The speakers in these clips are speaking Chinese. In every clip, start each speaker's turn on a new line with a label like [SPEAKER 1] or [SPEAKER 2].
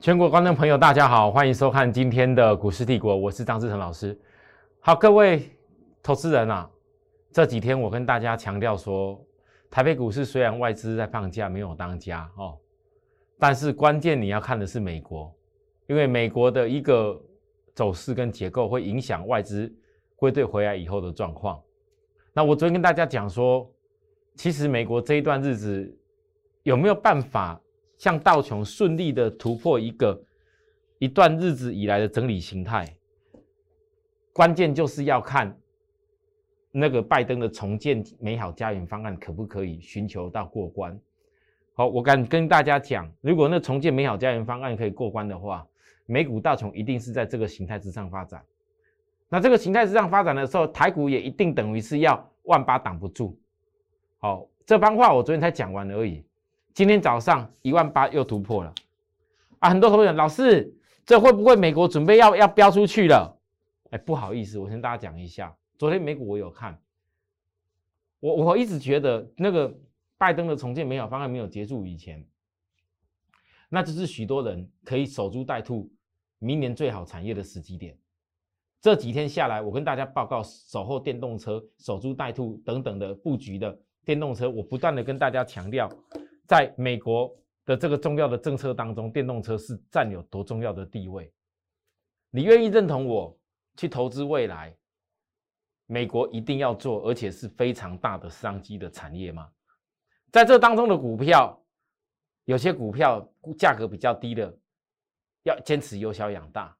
[SPEAKER 1] 全国观众朋友，大家好，欢迎收看今天的股市帝国，我是张志成老师。好，各位投资人啊，这几天我跟大家强调说，台北股市虽然外资在放假，没有当家哦，但是关键你要看的是美国，因为美国的一个走势跟结构会影响外资归队回来以后的状况。那我昨天跟大家讲说，其实美国这一段日子有没有办法？像道琼顺利的突破一个一段日子以来的整理形态，关键就是要看那个拜登的重建美好家园方案可不可以寻求到过关。好，我敢跟大家讲，如果那重建美好家园方案可以过关的话，美股道琼一定是在这个形态之上发展。那这个形态之上发展的时候，台股也一定等于是要万八挡不住。好，这番话我昨天才讲完而已。今天早上一万八又突破了啊！很多同学，老师，这会不会美国准备要要飙出去了？哎，不好意思，我跟大家讲一下，昨天美股我有看，我我一直觉得那个拜登的重建美好方案没有结束以前，那就是许多人可以守株待兔，明年最好产业的时机点。这几天下来，我跟大家报告守候电动车、守株待兔等等的布局的电动车，我不断的跟大家强调。在美国的这个重要的政策当中，电动车是占有多重要的地位？你愿意认同我去投资未来？美国一定要做，而且是非常大的商机的产业吗？在这当中的股票，有些股票价格比较低的，要坚持由小养大；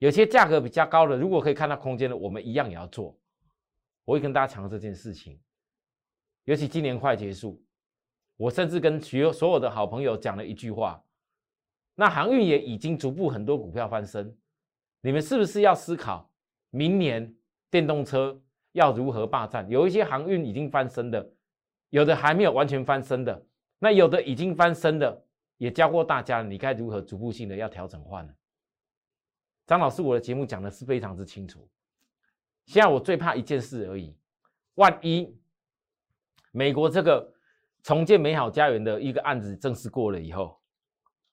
[SPEAKER 1] 有些价格比较高的，如果可以看到空间的，我们一样也要做。我会跟大家强调这件事情，尤其今年快结束。我甚至跟所所有的好朋友讲了一句话：，那航运也已经逐步很多股票翻身，你们是不是要思考明年电动车要如何霸占？有一些航运已经翻身的，有的还没有完全翻身的，那有的已经翻身的，也教过大家，你该如何逐步性的要调整换呢？张老师，我的节目讲的是非常之清楚，现在我最怕一件事而已，万一美国这个。重建美好家园的一个案子正式过了以后，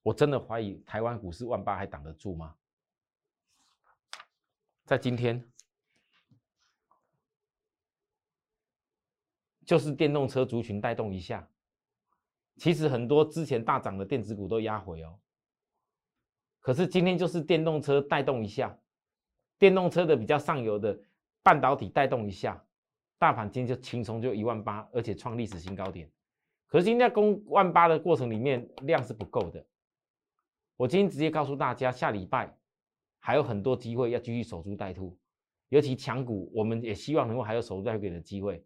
[SPEAKER 1] 我真的怀疑台湾股市万八还挡得住吗？在今天，就是电动车族群带动一下，其实很多之前大涨的电子股都压回哦。可是今天就是电动车带动一下，电动车的比较上游的半导体带动一下，大盘今天就轻松就一万八，而且创历史新高点。可是今天攻万八的过程里面，量是不够的。我今天直接告诉大家，下礼拜还有很多机会要继续守株待兔，尤其强股，我们也希望能够还有守株待兔的机会。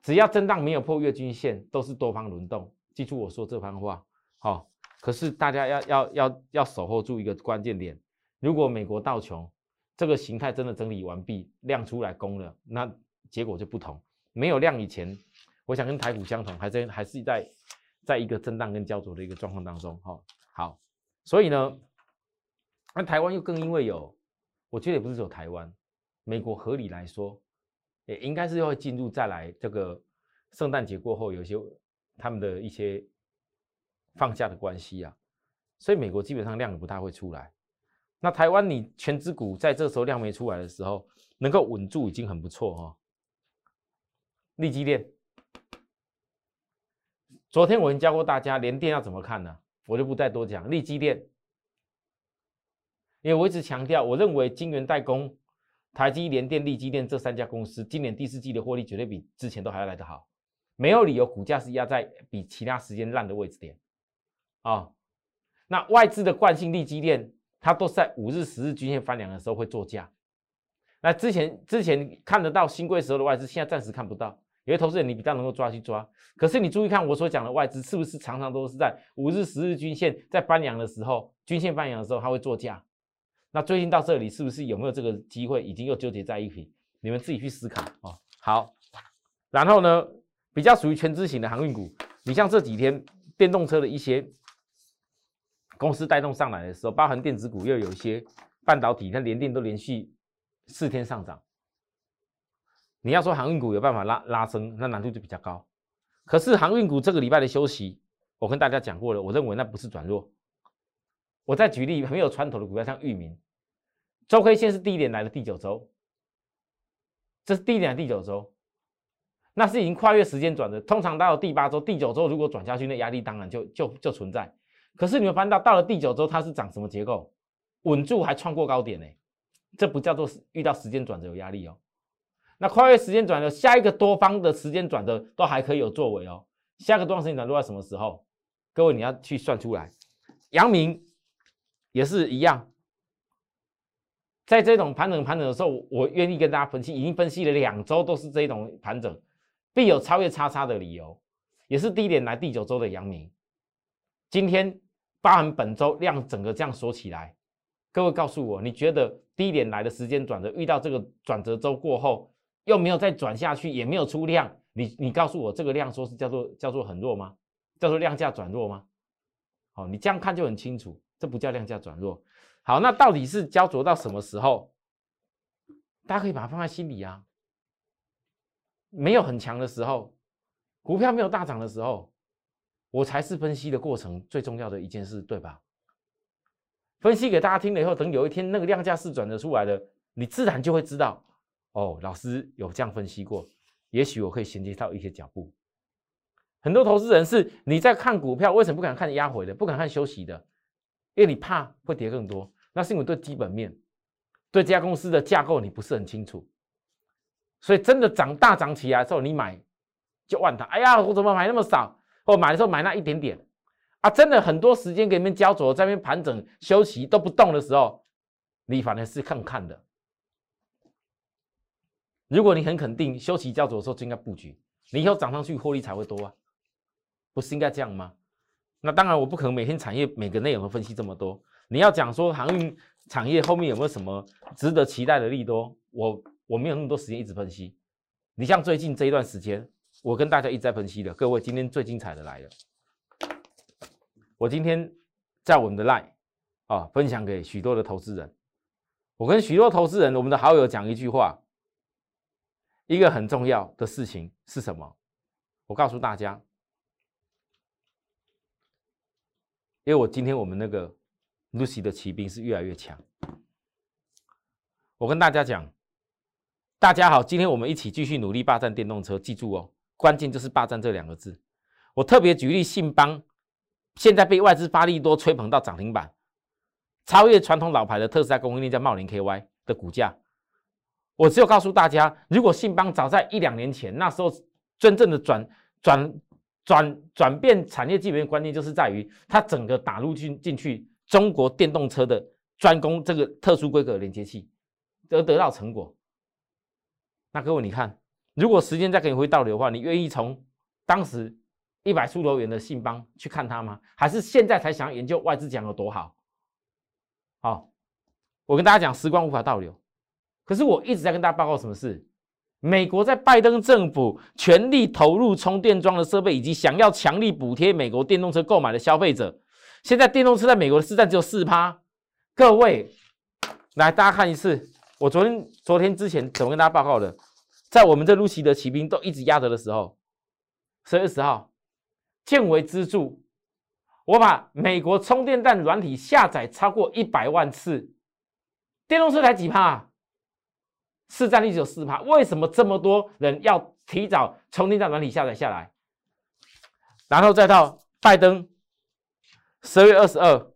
[SPEAKER 1] 只要震荡没有破月均线，都是多方轮动。记住我说这番话，好。可是大家要要要要守候住一个关键点，如果美国道琼这个形态真的整理完毕，量出来攻了，那结果就不同。没有量以前。我想跟台股相同，还在还是在在一个震荡跟焦灼的一个状况当中，哈，好，所以呢，那台湾又更因为有，我觉得也不是只有台湾，美国合理来说，也应该是要进入再来这个圣诞节过后，有些他们的一些放假的关系啊，所以美国基本上量也不大会出来，那台湾你全指股在这时候量没出来的时候，能够稳住已经很不错哈，利基链。昨天我已经教过大家连电要怎么看呢？我就不再多讲。利基电，因为我一直强调，我认为晶圆代工、台积、联电、利基电这三家公司，今年第四季的获利绝对比之前都还要来得好，没有理由股价是压在比其他时间烂的位置点啊。那外资的惯性利基电，它都是在五日、十日均线翻两的时候会做价。那之前之前看得到新贵时候的外资，现在暂时看不到。有些投资人你比较能够抓去抓，可是你注意看我所讲的外资是不是常常都是在五日、十日均线在翻阳的时候，均线翻阳的时候它会做价。那最近到这里是不是有没有这个机会已经又纠结在一起？你们自己去思考哦。好，然后呢，比较属于全资型的航运股，你像这几天电动车的一些公司带动上来的时候，包含电子股又有一些半导体，像联电都连续四天上涨。你要说航运股有办法拉拉升，那难度就比较高。可是航运股这个礼拜的休息，我跟大家讲过了，我认为那不是转弱，我再举例，很有传统的股票，像域名，周 K 线是低点来的第九周，这是低点的第九周，那是已经跨越时间转的。通常到了第八周、第九周，如果转下去，那压力当然就就就存在。可是你们发现到到了第九周，它是涨什么结构？稳住还创过高点呢？这不叫做遇到时间转折有压力哦。那跨越时间转折，下一个多方的时间转折都还可以有作为哦。下个多方时间转折在什么时候？各位你要去算出来。阳明也是一样，在这种盘整盘整的时候，我愿意跟大家分析，已经分析了两周都是这种盘整，必有超越叉叉的理由，也是低点来第九周的阳明。今天包含本周量整个这样说起来，各位告诉我，你觉得低点来的时间转折，遇到这个转折周过后？又没有再转下去，也没有出量，你你告诉我这个量说是叫做叫做很弱吗？叫做量价转弱吗？好，你这样看就很清楚，这不叫量价转弱。好，那到底是焦灼到什么时候？大家可以把它放在心里啊。没有很强的时候，股票没有大涨的时候，我才是分析的过程最重要的一件事，对吧？分析给大家听了以后，等有一天那个量价是转的出来的，你自然就会知道。哦，老师有这样分析过，也许我可以衔接到一些脚步。很多投资人是你在看股票，为什么不敢看压回的，不敢看休息的？因为你怕会跌更多。那是因为对基本面、对这家公司的架构你不是很清楚。所以真的涨大涨起来之后，你买就万它。哎呀，我怎么买那么少？或买的时候买那一点点啊？真的很多时间给你们焦灼，在那边盘整休息都不动的时候，你反而是看看的。如果你很肯定休息焦灼的时候就应该布局，你以后涨上去获利才会多啊，不是应该这样吗？那当然我不可能每天产业每个内容都分析这么多。你要讲说航运产业后面有没有什么值得期待的利多，我我没有那么多时间一直分析。你像最近这一段时间，我跟大家一直在分析的，各位今天最精彩的来了。我今天在我们的 line 啊分享给许多的投资人，我跟许多投资人我们的好友讲一句话。一个很重要的事情是什么？我告诉大家，因为我今天我们那个 Lucy 的骑兵是越来越强。我跟大家讲，大家好，今天我们一起继续努力霸占电动车，记住哦，关键就是霸占这两个字。我特别举例，信邦现在被外资发力多吹捧到涨停板，超越传统老牌的特斯拉供应链叫茂林 KY 的股价。我只有告诉大家，如果信邦早在一两年前，那时候真正的转转转转变产业基本面关键就是在于它整个打入进进去中国电动车的专攻这个特殊规格连接器，得得到成果。那各位你看，如果时间再给你回倒流的话，你愿意从当时一百出头元的信邦去看它吗？还是现在才想要研究外资讲有多好？好，我跟大家讲，时光无法倒流。可是我一直在跟大家报告什么事？美国在拜登政府全力投入充电桩的设备，以及想要强力补贴美国电动车购买的消费者。现在电动车在美国的市占只有四趴。各位，来大家看一次，我昨天昨天之前怎么跟大家报告的？在我们这路奇的骑兵都一直压着的时候，十月十号，建为支柱，我把美国充电站软体下载超过一百万次，电动车才几趴啊？市占率只有四趴，为什么这么多人要提早从电站软体下载下来？然后再到拜登十月二十二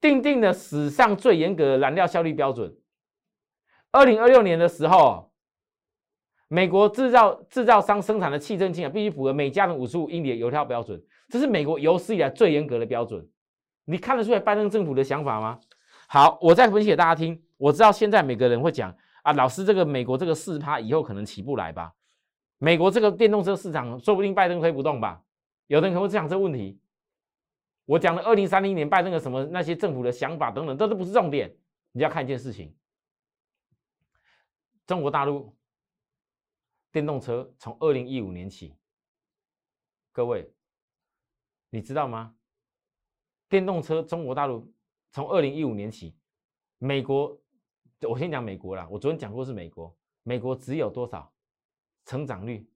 [SPEAKER 1] 定定了史上最严格的燃料效率标准。二零二六年的时候，美国制造制造商生产的汽车氢啊，必须符合每加仑五十五英里的油耗标准，这是美国有史以来最严格的标准。你看得出来拜登政府的想法吗？好，我再分析给大家听。我知道现在每个人会讲。啊，老师，这个美国这个四趴以后可能起不来吧？美国这个电动车市场说不定拜登推不动吧？有的人可能会讲这个问题。我讲的二零三零年拜登的什么那些政府的想法等等，这都不是重点。你要看一件事情：中国大陆电动车从二零一五年起，各位你知道吗？电动车中国大陆从二零一五年起，美国。我先讲美国啦，我昨天讲过是美国，美国只有多少成长率？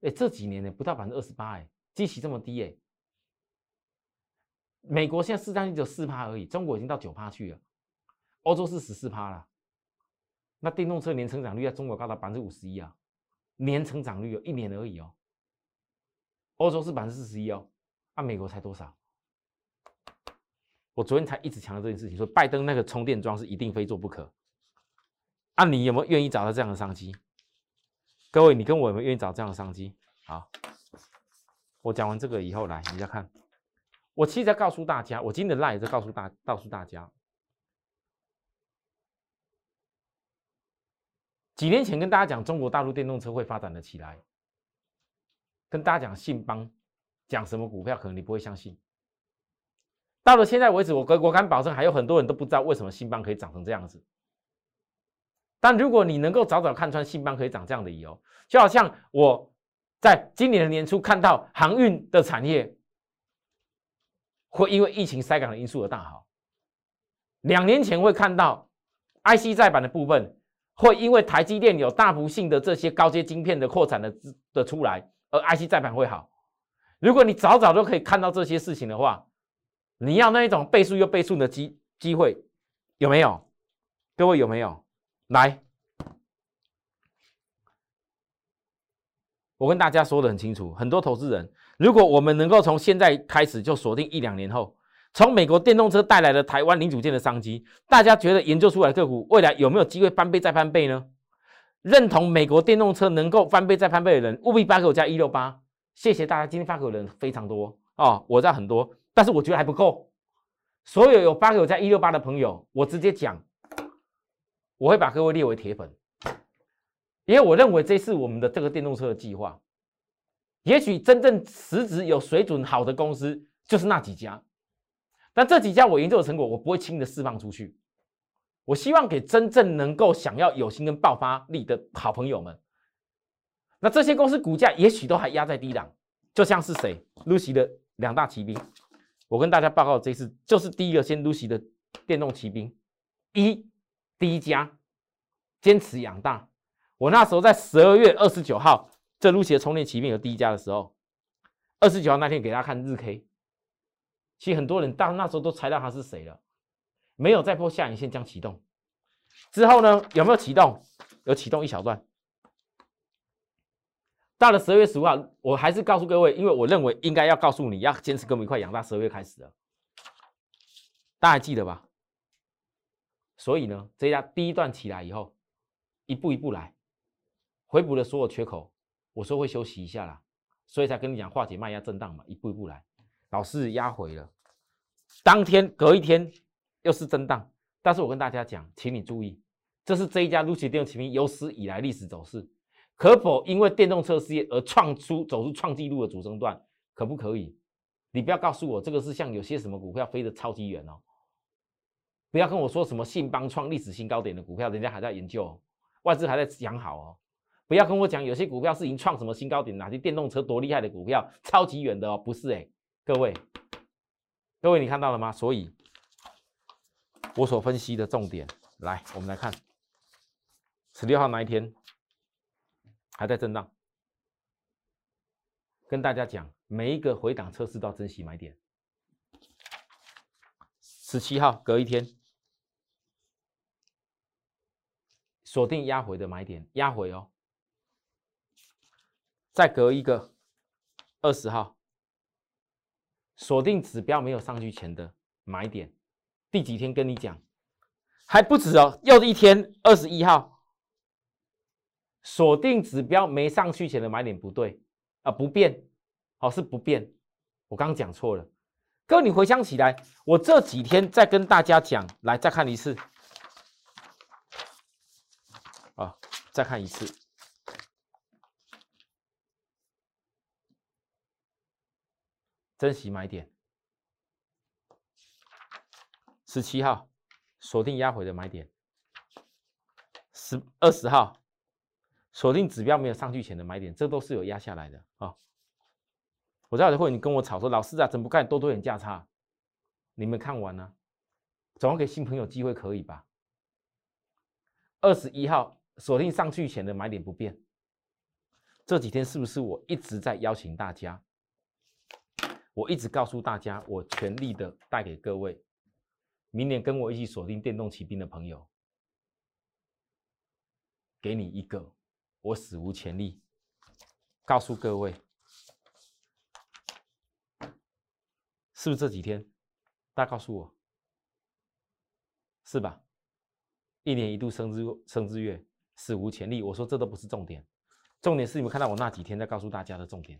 [SPEAKER 1] 哎，这几年呢不到百分之二十八，哎，基期这么低，哎，美国现在市占率只有四趴而已，中国已经到九趴去了，欧洲是十四趴了。那电动车年成长率在中国高达百分之五十一啊，年成长率有一年而已哦。欧洲是百分之四十一哦，啊，美国才多少？我昨天才一直强调这件事情，说拜登那个充电桩是一定非做不可。啊，你有没有愿意找到这样的商机？各位，你跟我有没有愿意找这样的商机？好，我讲完这个以后，来你再看。我其实在告诉大家，我今天的 lie 在告诉大告诉大家，几年前跟大家讲中国大陆电动车会发展的起来，跟大家讲信邦讲什么股票，可能你不会相信。到了现在为止，我我敢保证，还有很多人都不知道为什么信邦可以长成这样子。但如果你能够早早看穿信邦可以长这样的理由，就好像我在今年的年初看到航运的产业会因为疫情塞港的因素而大好，两年前会看到 IC 再版的部分会因为台积电有大幅性的这些高阶晶片的扩产的的出来，而 IC 再版会好。如果你早早都可以看到这些事情的话，你要那一种倍数又倍数的机机会有没有？各位有没有？来，我跟大家说的很清楚，很多投资人，如果我们能够从现在开始就锁定一两年后，从美国电动车带来的台湾零组件的商机，大家觉得研究出来个股未来有没有机会翻倍再翻倍呢？认同美国电动车能够翻倍再翻倍的人，务必发给我加一六八。谢谢大家，今天发给我的人非常多哦，我知道很多。但是我觉得还不够，所有有八九加一六八的朋友，我直接讲，我会把各位列为铁粉，因为我认为这是我们的这个电动车的计划。也许真正实质有水准好的公司就是那几家，但这几家我研究的成果，我不会轻易的释放出去。我希望给真正能够想要有心跟爆发力的好朋友们。那这些公司股价也许都还压在低档，就像是谁，Lucy 的两大骑兵。我跟大家报告，这一次就是第一个先入席的电动骑兵，一第一家坚持养大。我那时候在十二月二十九号，这入席的充电骑兵有第一家的时候，二十九号那天给大家看日 K，其实很多人到那时候都猜到他是谁了，没有再破下影线将启动。之后呢，有没有启动？有启动一小段。到了十二月十五号，我还是告诉各位，因为我认为应该要告诉你要坚持跟我们一块养大。十二月开始了，大家还记得吧？所以呢，这家第一段起来以后，一步一步来，回补了所有缺口。我说会休息一下啦，所以才跟你讲化解卖压震荡嘛，一步一步来。老是压回了，当天隔一天又是震荡，但是我跟大家讲，请你注意，这是这一家 Lucy 电动骑兵有史以来历史走势。可否因为电动车事业而创出走出创纪录的主升段？可不可以？你不要告诉我这个是像有些什么股票飞得超级远哦！不要跟我说什么信邦创历史新高点的股票，人家还在研究，外资还在讲好哦。不要跟我讲有些股票是已经创什么新高点，哪些电动车多厉害的股票，超级远的哦，不是哎，各位，各位你看到了吗？所以，我所分析的重点，来，我们来看十六号那一天。还在震荡，跟大家讲，每一个回档测试都要珍惜买点。十七号隔一天锁定压回的买点，压回哦。再隔一个二十号锁定指标没有上去前的买点。第几天跟你讲还不止哦，又一天二十一号。锁定指标没上去前的买点不对啊，不变，好是不变。我刚刚讲错了，各位你回想起来，我这几天再跟大家讲，来再看一次，啊，再看一次，珍惜买点，十七号锁定压回的买点，十二十号。锁定指标没有上去前的买点，这都是有压下来的啊！我知道会你跟我吵说，老师啊，怎么不看多多点价差？你们看完呢，总要给新朋友机会可以吧？二十一号锁定上去前的买点不变，这几天是不是我一直在邀请大家？我一直告诉大家，我全力的带给各位，明年跟我一起锁定电动骑兵的朋友，给你一个，我史无前例，告诉各位，是不是这几天？大家告诉我，是吧？一年一度生日生日月，史无前例。我说这都不是重点，重点是你们看到我那几天在告诉大家的重点。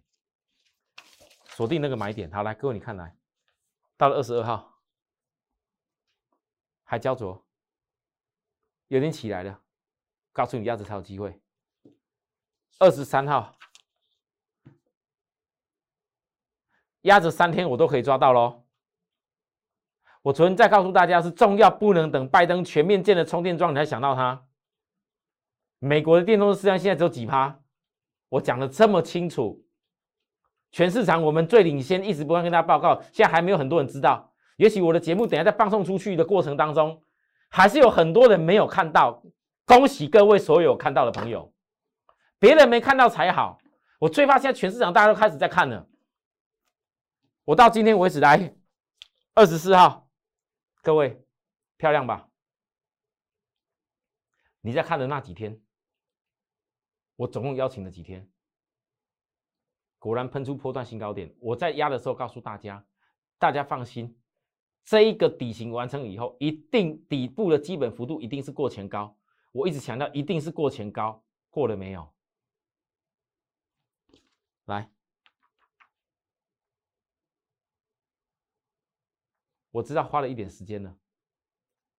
[SPEAKER 1] 锁定那个买点，好来，各位你看来，到了二十二号，还焦灼，有点起来了，告诉你鸭子才有机会。二十三号，压着三天我都可以抓到喽。我昨天再告诉大家是重要，不能等拜登全面建了充电桩你才想到它。美国的电动车市场现在只有几趴，我讲的这么清楚。全市场我们最领先，一直不断跟大家报告，现在还没有很多人知道。也许我的节目等下在放送出去的过程当中，还是有很多人没有看到。恭喜各位所有看到的朋友，别人没看到才好。我最怕现在全市场大家都开始在看了。我到今天为止来二十四号，各位漂亮吧？你在看的那几天，我总共邀请了几天？果然喷出波段新高点，我在压的时候告诉大家，大家放心，这一个底型完成以后，一定底部的基本幅度一定是过前高。我一直强调，一定是过前高，过了没有？来，我知道花了一点时间了，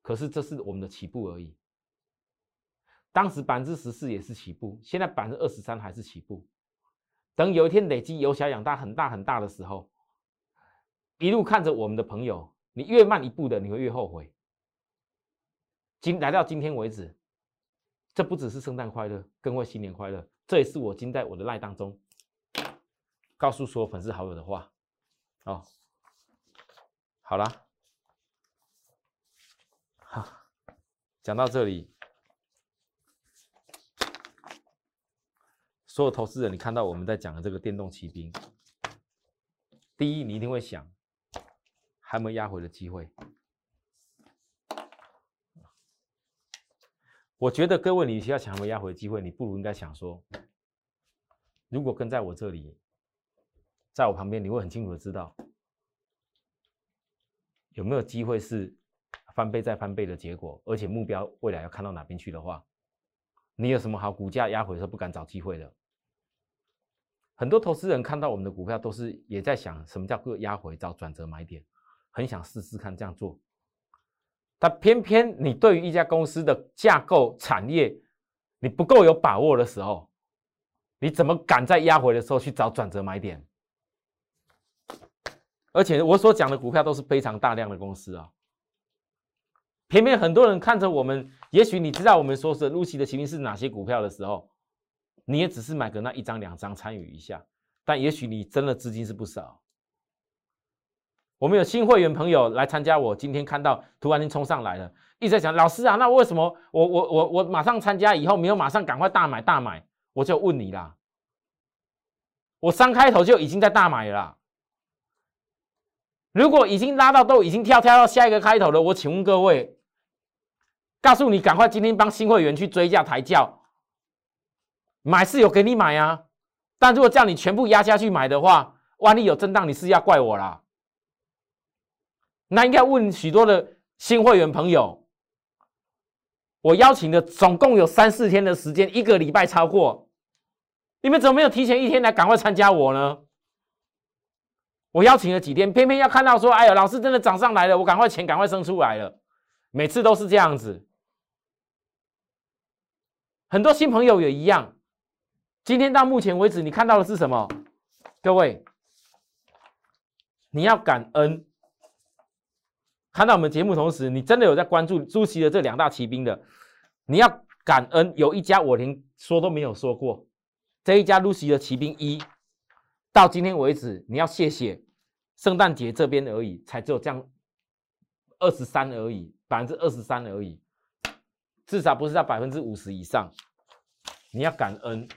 [SPEAKER 1] 可是这是我们的起步而已。当时百分之十四也是起步，现在百分之二十三还是起步。等有一天累积由小养大很大很大的时候，一路看着我们的朋友，你越慢一步的，你会越后悔。今来到今天为止，这不只是圣诞快乐，更会新年快乐。这也是我今在我的赖当中告诉所有粉丝好友的话。哦，好了，好，讲到这里。所有投资人，你看到我们在讲的这个电动骑兵，第一，你一定会想，还没压回的机会？我觉得各位，你需要想有没压回机会，你不如应该想说，如果跟在我这里，在我旁边，你会很清楚的知道，有没有机会是翻倍再翻倍的结果，而且目标未来要看到哪边去的话，你有什么好股价压回的时候不敢找机会的？很多投资人看到我们的股票，都是也在想什么叫做压回找转折买点，很想试试看这样做。但偏偏你对于一家公司的架构产业，你不够有把握的时候，你怎么敢在压回的时候去找转折买点？而且我所讲的股票都是非常大量的公司啊。偏偏很多人看着我们，也许你知道我们说的陆奇的奇兵是哪些股票的时候。你也只是买个那一张两张参与一下，但也许你真的资金是不少。我们有新会员朋友来参加，我今天看到突然间冲上来了，一直在讲老师啊，那为什么我我我我马上参加以后没有马上赶快大买大买？我就问你啦，我三开头就已经在大买了，如果已经拉到都已经跳跳到下一个开头了，我请问各位，告诉你赶快今天帮新会员去追价抬轿。买是有给你买啊，但如果叫你全部压下去买的话，万一有震荡，你是要怪我啦。那应该问许多的新会员朋友，我邀请的总共有三四天的时间，一个礼拜超过，你们怎么没有提前一天来赶快参加我呢？我邀请了几天，偏偏要看到说，哎呦，老师真的涨上来了，我赶快钱赶快生出来了，每次都是这样子，很多新朋友也一样。今天到目前为止，你看到的是什么？各位，你要感恩。看到我们节目同时，你真的有在关注朱熹的这两大骑兵的，你要感恩。有一家我连说都没有说过，这一家朱熹的骑兵一，到今天为止，你要谢谢圣诞节这边而已，才只有这样二十三而已，百分之二十三而已，至少不是在百分之五十以上。你要感恩。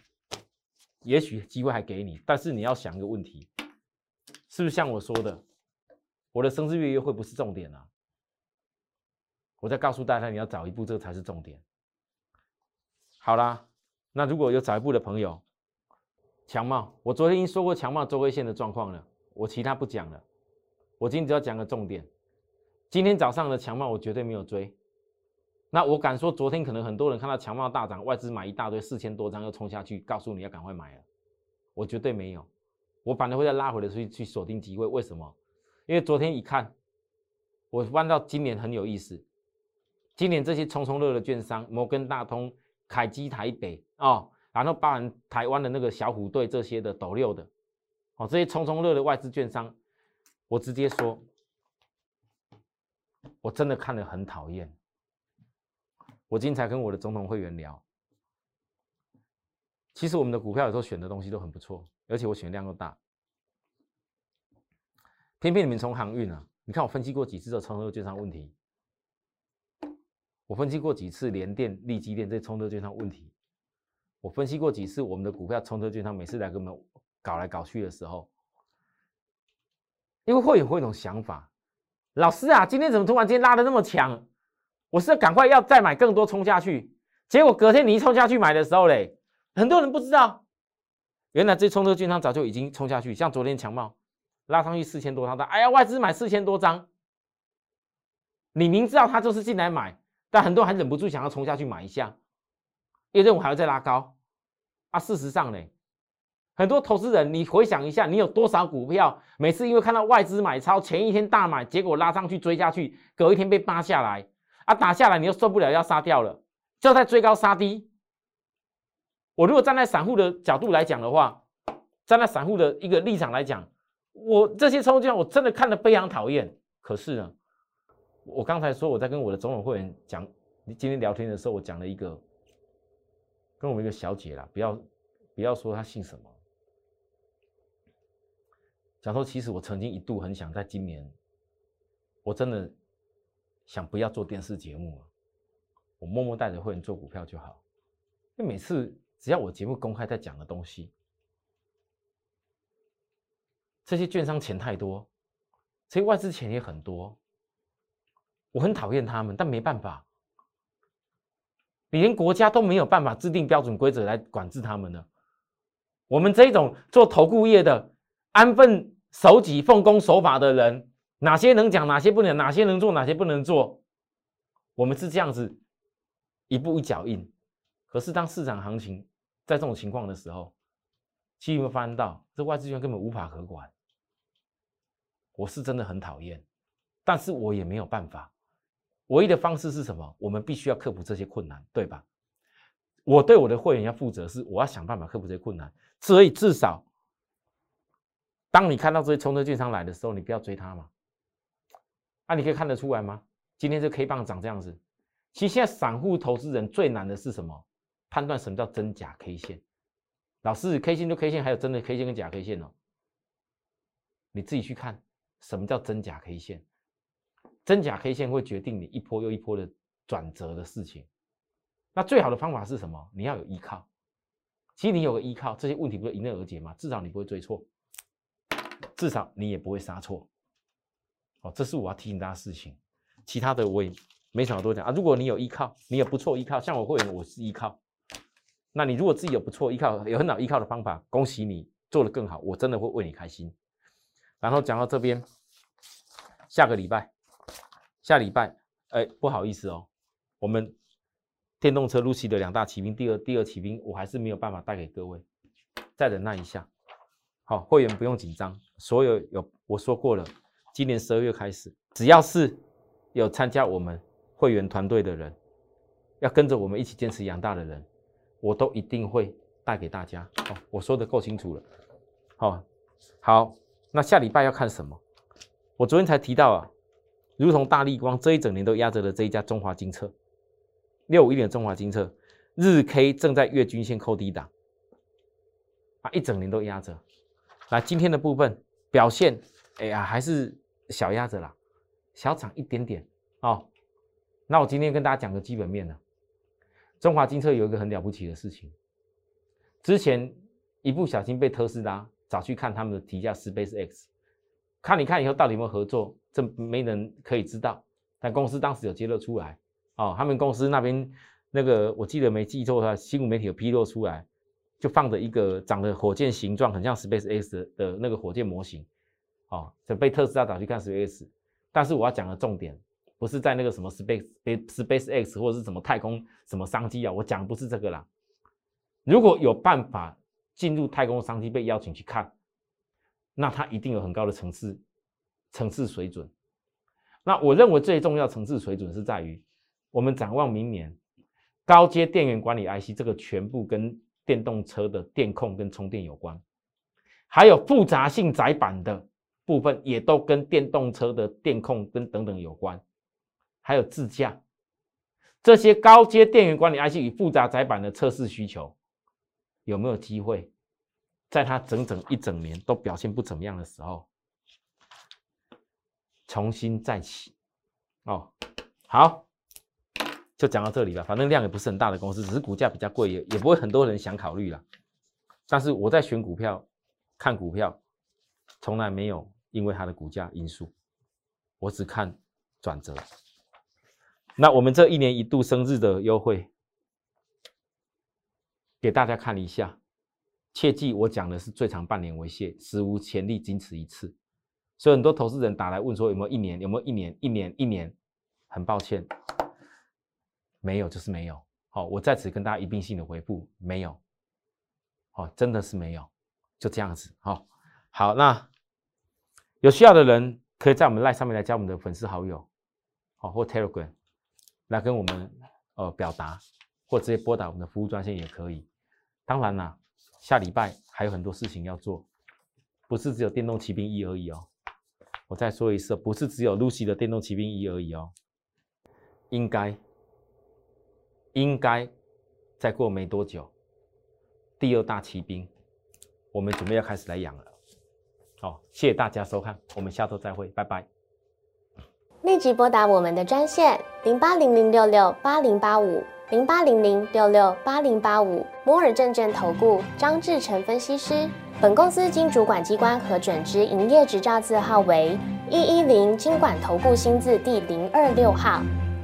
[SPEAKER 1] 也许机会还给你，但是你要想一个问题：是不是像我说的，我的生日月约会不是重点啊？我再告诉大家，你要早一步，这个才是重点。好啦，那如果有早一步的朋友，强茂，我昨天已经说过强茂周围线的状况了，我其他不讲了。我今天只要讲个重点。今天早上的强茂我绝对没有追。那我敢说，昨天可能很多人看到强茂大涨，外资买一大堆四千多张又冲下去，告诉你要赶快买了。我绝对没有，我反而会再拉回来去去锁定机会。为什么？因为昨天一看，我翻到今年很有意思。今年这些冲冲乐的券商，摩根大通、凯基台北哦，然后包含台湾的那个小虎队这些的斗六的，哦，这些冲冲乐的外资券商，我直接说，我真的看得很讨厌。我今天才跟我的总统会员聊，其实我们的股票有时候选的东西都很不错，而且我选量又大。偏偏你们从航运啊，你看我分析过几次的冲热券商问题，我分析过几次联电、利基电这冲热券商问题，我分析过几次我们的股票冲热券商每次来跟我们搞来搞去的时候，因为会有会一种想法，老师啊，今天怎么突然间拉的那么强？我是赶快要再买更多冲下去，结果隔天你一冲下去买的时候嘞，很多人不知道，原来这冲车券商早就已经冲下去，像昨天强茂拉上去四千多张的，哎呀，外资买四千多张，你明知道他就是进来买，但很多人还忍不住想要冲下去买一下，因为认为还要再拉高，啊，事实上呢，很多投资人，你回想一下，你有多少股票每次因为看到外资买超，前一天大买，结果拉上去追下去，隔一天被扒下来。啊，打下来你又受不了，要杀掉了，就在追高杀低。我如果站在散户的角度来讲的话，站在散户的一个立场来讲，我这些冲进我真的看得非常讨厌。可是呢，我刚才说我在跟我的总统会员讲，今天聊天的时候，我讲了一个，跟我们一个小姐啦，不要不要说她姓什么，讲说其实我曾经一度很想在今年，我真的。想不要做电视节目了，我默默带着会员做股票就好。因为每次只要我节目公开在讲的东西，这些券商钱太多，这些外资钱也很多，我很讨厌他们，但没办法，连国家都没有办法制定标准规则来管制他们呢。我们这种做投顾业的，安分守己、奉公守法的人。哪些能讲，哪些不能？哪些能做，哪些不能做？我们是这样子一步一脚印。可是当市场行情在这种情况的时候，其实有没有发现到，这外资圈根本无法可管？我是真的很讨厌，但是我也没有办法。唯一的方式是什么？我们必须要克服这些困难，对吧？我对我的会员要负责，是我要想办法克服这些困难。所以至少，当你看到这些冲车券商来的时候，你不要追它嘛。那你可以看得出来吗？今天这 K 棒长这样子，其实现在散户投资人最难的是什么？判断什么叫真假 K 线。老师，K 线就 K 线，还有真的 K 线跟假 K 线哦。你自己去看什么叫真假 K 线。真假 K 线会决定你一波又一波的转折的事情。那最好的方法是什么？你要有依靠。其实你有个依靠，这些问题不就迎刃而解吗？至少你不会追错，至少你也不会杀错。哦，这是我要提醒大家事情，其他的我也没想多讲啊。如果你有依靠，你有不错依靠，像我会员，我是依靠。那你如果自己有不错依靠，有很好依靠的方法，恭喜你做得更好，我真的会为你开心。然后讲到这边，下个礼拜，下礼拜，哎，不好意思哦，我们电动车 Lucy 的两大骑兵，第二第二骑兵，我还是没有办法带给各位，再忍耐一下。好，会员不用紧张，所有有我说过了。今年十二月开始，只要是有参加我们会员团队的人，要跟着我们一起坚持养大的人，我都一定会带给大家。哦，我说的够清楚了。好，好，那下礼拜要看什么？我昨天才提到啊，如同大力光这一整年都压着的这一家中华金策，六五一点中华金策，日 K 正在月均线扣低档，啊，一整年都压着。来，今天的部分表现，哎呀，还是。小鸭子啦，小涨一点点哦。那我今天跟大家讲个基本面呢。中华金车有一个很了不起的事情，之前一不小心被特斯拉找去看他们的提价 Space X，看你看以后到底有没有合作，这没人可以知道。但公司当时有揭露出来，哦，他们公司那边那个我记得没记错的话，新闻媒体有披露出来，就放着一个长得火箭形状很像 Space X 的那个火箭模型，哦，就被特斯拉找去看 Space X。但是我要讲的重点不是在那个什么 Space Space X 或者是什么太空什么商机啊，我讲不是这个啦。如果有办法进入太空商机被邀请去看，那它一定有很高的层次层次水准。那我认为最重要层次水准是在于，我们展望明年高阶电源管理 IC 这个全部跟电动车的电控跟充电有关，还有复杂性载板的部分也都跟电动车的电控跟等等有关，还有自驾这些高阶电源管理 IC 与复杂载板的测试需求。有没有机会，在它整整一整年都表现不怎么样的时候，重新再起？哦，好，就讲到这里了。反正量也不是很大的公司，只是股价比较贵，也也不会很多人想考虑了。但是我在选股票、看股票，从来没有因为它的股价因素，我只看转折。那我们这一年一度生日的优惠。给大家看一下，切记我讲的是最长半年为限，史无前例，仅此一次。所以很多投资人打来问说有没有一年，有没有一年，一年，一年。很抱歉，没有就是没有。好，我在此跟大家一并性的回复，没有。好，真的是没有，就这样子。好，好，那有需要的人可以在我们 line 上面来加我们的粉丝好友，好，或 Telegram 来跟我们呃表达。或直接拨打我们的服务专线也可以。当然啦，下礼拜还有很多事情要做，不是只有电动骑兵一而已哦。我再说一次，不是只有 Lucy 的电动骑兵一而已哦。应该，应该再过没多久，第二大骑兵，我们准备要开始来养了。好，谢谢大家收看，我们下周再会，拜拜。
[SPEAKER 2] 立即拨打我们的专线零八零零六六八零八五。零八零零六六八零八五摩尔证券投顾张志成分析师。本公司经主管机关核准之营业执照字号为一一零金管投顾新字第零二六号。